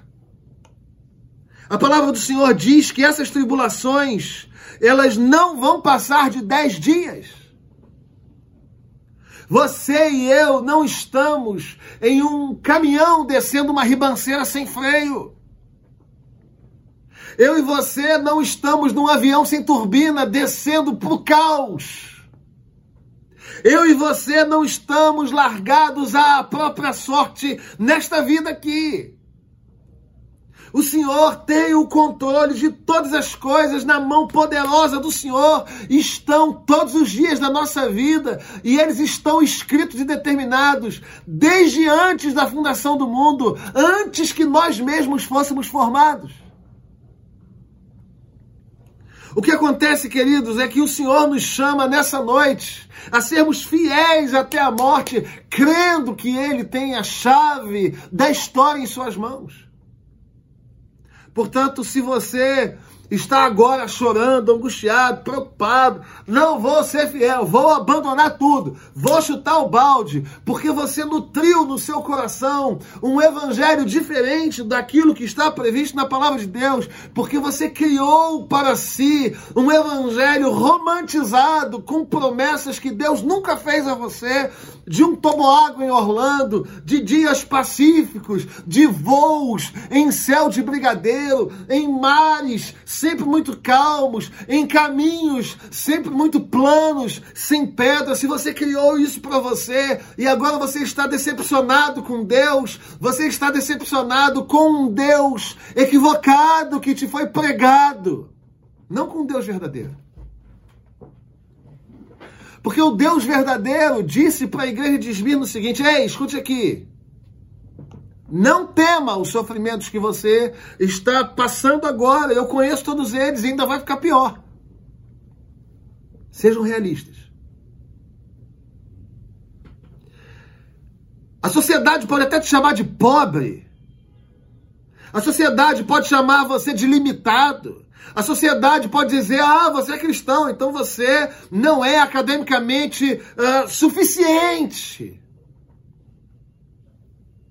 A palavra do Senhor diz que essas tribulações, elas não vão passar de dez dias. Você e eu não estamos em um caminhão descendo uma ribanceira sem freio. Eu e você não estamos num avião sem turbina descendo para o caos. Eu e você não estamos largados à própria sorte nesta vida aqui. O Senhor tem o controle de todas as coisas na mão poderosa do Senhor. Estão todos os dias da nossa vida e eles estão escritos e determinados desde antes da fundação do mundo, antes que nós mesmos fôssemos formados. O que acontece, queridos, é que o Senhor nos chama nessa noite a sermos fiéis até a morte, crendo que Ele tem a chave da história em Suas mãos. Portanto, se você está agora chorando, angustiado, preocupado. Não vou ser fiel, vou abandonar tudo, vou chutar o balde, porque você nutriu no seu coração um evangelho diferente daquilo que está previsto na palavra de Deus, porque você criou para si um evangelho romantizado com promessas que Deus nunca fez a você, de um toboágua em Orlando, de dias pacíficos, de voos em céu de brigadeiro, em mares sempre muito calmos, em caminhos sempre muito planos, sem pedra. Se você criou isso para você e agora você está decepcionado com Deus, você está decepcionado com um Deus equivocado que te foi pregado, não com um Deus verdadeiro. Porque o Deus verdadeiro disse para a igreja de Esmirna o seguinte: Ei, escute aqui. Não tema os sofrimentos que você está passando agora. Eu conheço todos eles e ainda vai ficar pior. Sejam realistas. A sociedade pode até te chamar de pobre. A sociedade pode chamar você de limitado. A sociedade pode dizer: ah, você é cristão, então você não é academicamente uh, suficiente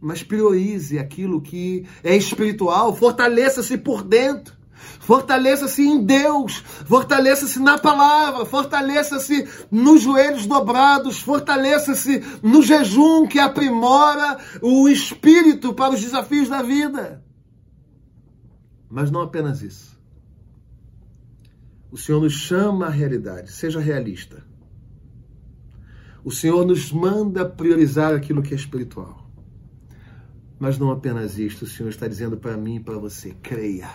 mas priorize aquilo que é espiritual, fortaleça-se por dentro. Fortaleça-se em Deus, fortaleça-se na palavra, fortaleça-se nos joelhos dobrados, fortaleça-se no jejum que aprimora o espírito para os desafios da vida. Mas não apenas isso. O Senhor nos chama à realidade, seja realista. O Senhor nos manda priorizar aquilo que é espiritual. Mas não apenas isto, o Senhor está dizendo para mim e para você: creia.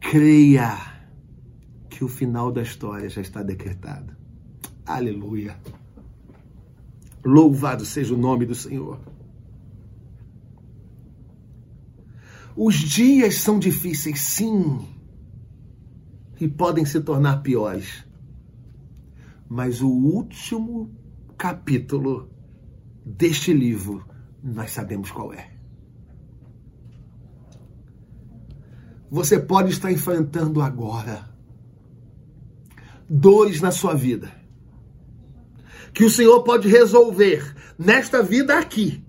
Creia que o final da história já está decretado. Aleluia. Louvado seja o nome do Senhor. Os dias são difíceis, sim, e podem se tornar piores. Mas o último capítulo deste livro, nós sabemos qual é. Você pode estar enfrentando agora dores na sua vida que o Senhor pode resolver nesta vida aqui,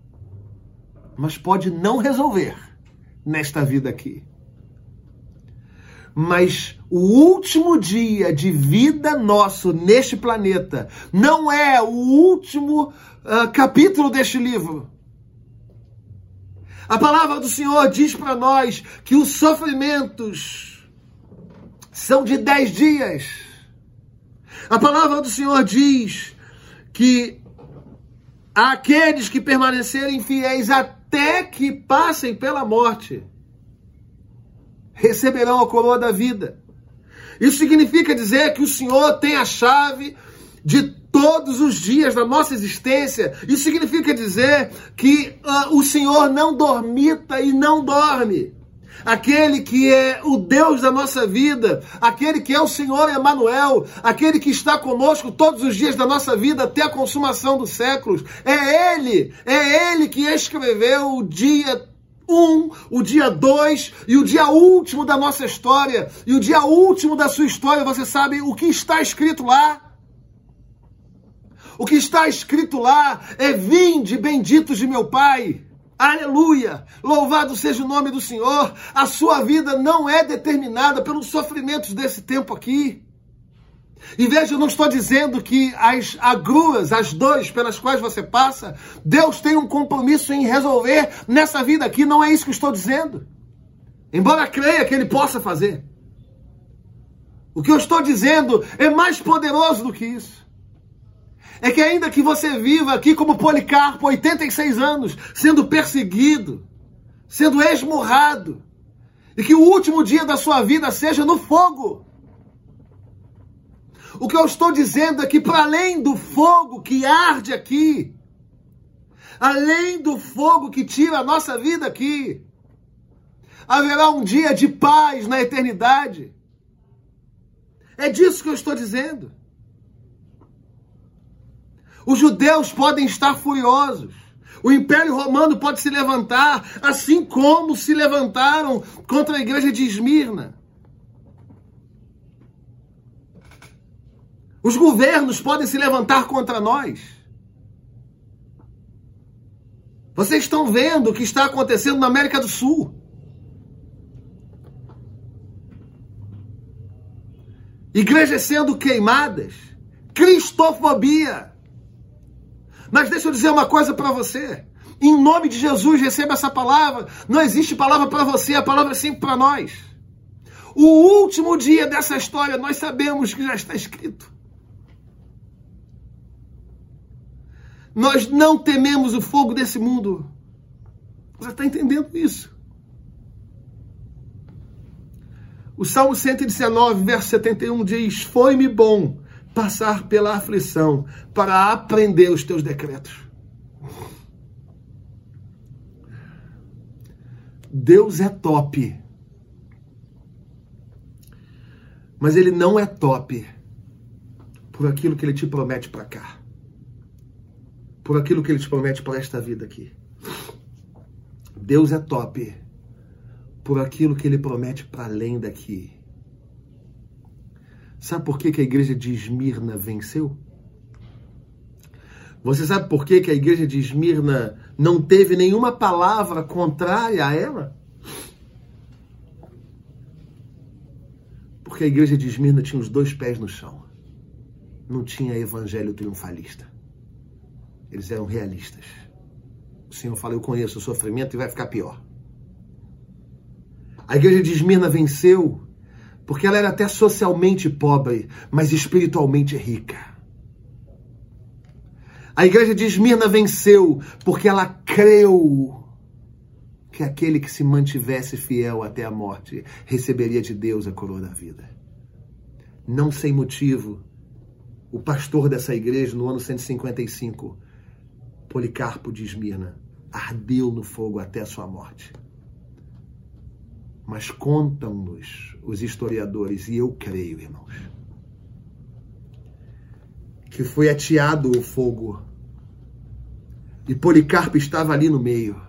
mas pode não resolver nesta vida aqui. Mas o último dia de vida nosso neste planeta não é o último uh, capítulo deste livro. A palavra do Senhor diz para nós que os sofrimentos são de dez dias. A palavra do Senhor diz que aqueles que permanecerem fiéis até que passem pela morte receberão a coroa da vida. Isso significa dizer que o Senhor tem a chave de todos os dias da nossa existência. Isso significa dizer que uh, o Senhor não dormita e não dorme aquele que é o Deus da nossa vida, aquele que é o Senhor Emanuel, aquele que está conosco todos os dias da nossa vida até a consumação dos séculos. É ele, é ele que escreveu o dia um, o dia dois e o dia último da nossa história. E o dia último da sua história, você sabe o que está escrito lá? O que está escrito lá é: Vinde, benditos de meu Pai. Aleluia! Louvado seja o nome do Senhor. A sua vida não é determinada pelos sofrimentos desse tempo aqui. E veja, eu não estou dizendo que as agruas, as dores pelas quais você passa, Deus tem um compromisso em resolver nessa vida aqui. Não é isso que estou dizendo. Embora creia que Ele possa fazer. O que eu estou dizendo é mais poderoso do que isso é que ainda que você viva aqui como Policarpo, 86 anos, sendo perseguido, sendo esmurrado, e que o último dia da sua vida seja no fogo. O que eu estou dizendo é que, para além do fogo que arde aqui, além do fogo que tira a nossa vida aqui, haverá um dia de paz na eternidade. É disso que eu estou dizendo. Os judeus podem estar furiosos. O Império Romano pode se levantar, assim como se levantaram contra a igreja de Esmirna. Os governos podem se levantar contra nós. Vocês estão vendo o que está acontecendo na América do Sul. Igrejas sendo queimadas, cristofobia. Mas deixa eu dizer uma coisa para você. Em nome de Jesus, receba essa palavra. Não existe palavra para você, a palavra é sempre para nós. O último dia dessa história, nós sabemos que já está escrito. Nós não tememos o fogo desse mundo. Você está entendendo isso? O Salmo 119, verso 71 diz: Foi-me bom passar pela aflição para aprender os teus decretos. Deus é top. Mas ele não é top por aquilo que ele te promete para cá. Por aquilo que ele te promete para esta vida aqui. Deus é top por aquilo que ele promete para além daqui. Sabe por que, que a igreja de Esmirna venceu? Você sabe por que, que a igreja de Esmirna não teve nenhuma palavra contrária a ela? Porque a igreja de Esmirna tinha os dois pés no chão. Não tinha evangelho triunfalista. Eles eram realistas. O Senhor fala: Eu conheço o sofrimento e vai ficar pior. A igreja de Esmirna venceu porque ela era até socialmente pobre, mas espiritualmente rica. A igreja de Esmirna venceu porque ela creu que aquele que se mantivesse fiel até a morte receberia de Deus a coroa da vida. Não sem motivo, o pastor dessa igreja, no ano 155, Policarpo de Esmirna ardeu no fogo até sua morte. Mas contam-nos os historiadores, e eu creio, irmãos, que foi ateado o fogo e Policarpo estava ali no meio.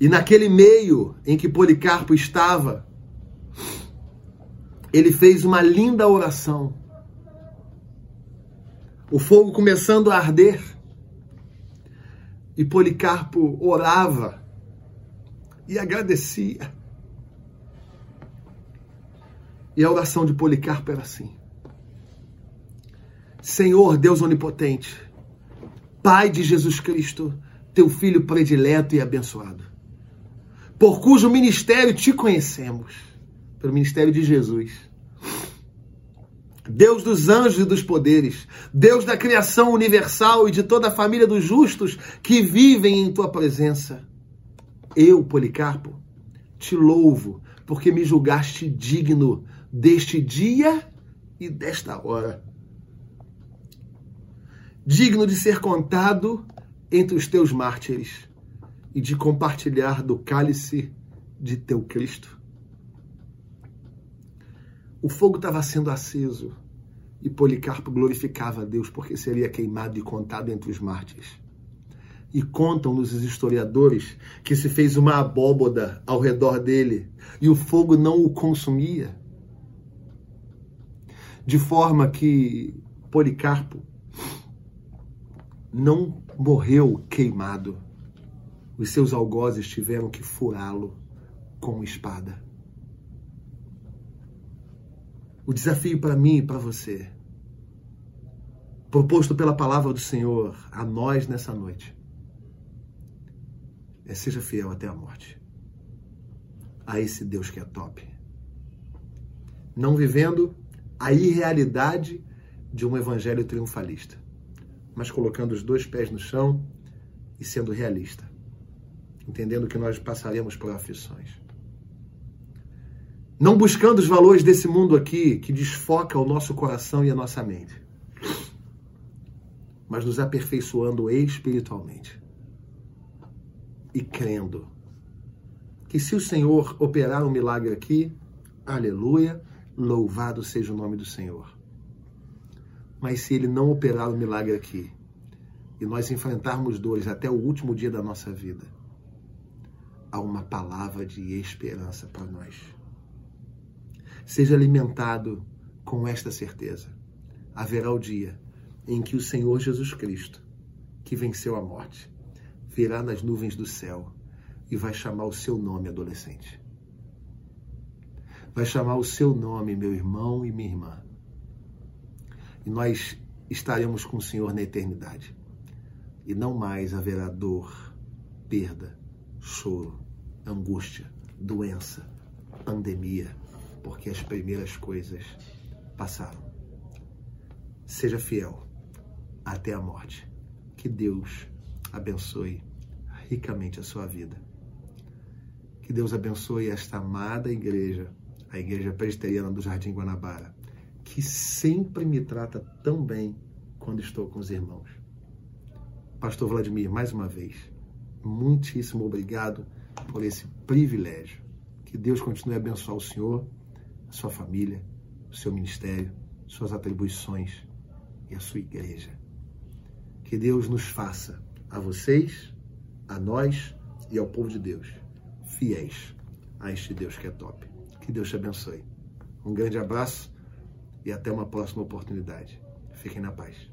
E naquele meio em que Policarpo estava, ele fez uma linda oração. O fogo começando a arder. E Policarpo orava e agradecia. E a oração de Policarpo era assim: Senhor Deus Onipotente, Pai de Jesus Cristo, teu Filho predileto e abençoado, por cujo ministério te conhecemos, pelo ministério de Jesus. Deus dos anjos e dos poderes, Deus da criação universal e de toda a família dos justos que vivem em tua presença. Eu, Policarpo, te louvo porque me julgaste digno deste dia e desta hora. Digno de ser contado entre os teus mártires e de compartilhar do cálice de teu Cristo. O fogo estava sendo aceso e Policarpo glorificava a Deus porque seria queimado e contado entre os mártires. E contam-nos os historiadores que se fez uma abóboda ao redor dele e o fogo não o consumia. De forma que Policarpo não morreu queimado. Os seus algozes tiveram que furá-lo com espada. O desafio para mim e para você, proposto pela palavra do Senhor a nós nessa noite, é seja fiel até a morte. A esse Deus que é top. Não vivendo a irrealidade de um evangelho triunfalista, mas colocando os dois pés no chão e sendo realista, entendendo que nós passaremos por aflições não buscando os valores desse mundo aqui que desfoca o nosso coração e a nossa mente, mas nos aperfeiçoando espiritualmente e crendo que se o Senhor operar um milagre aqui, aleluia, louvado seja o nome do Senhor. Mas se ele não operar um milagre aqui e nós enfrentarmos dores até o último dia da nossa vida, há uma palavra de esperança para nós Seja alimentado com esta certeza. Haverá o dia em que o Senhor Jesus Cristo, que venceu a morte, virá nas nuvens do céu e vai chamar o seu nome, adolescente. Vai chamar o seu nome, meu irmão e minha irmã. E nós estaremos com o Senhor na eternidade. E não mais haverá dor, perda, choro, angústia, doença, pandemia, porque as primeiras coisas passaram. Seja fiel até a morte. Que Deus abençoe ricamente a sua vida. Que Deus abençoe esta amada igreja, a Igreja Presbiteriana do Jardim Guanabara, que sempre me trata tão bem quando estou com os irmãos. Pastor Vladimir, mais uma vez, muitíssimo obrigado por esse privilégio. Que Deus continue a abençoar o Senhor a sua família, o seu ministério, suas atribuições e a sua igreja. Que Deus nos faça, a vocês, a nós e ao povo de Deus, fiéis a este Deus que é top. Que Deus te abençoe. Um grande abraço e até uma próxima oportunidade. Fiquem na paz.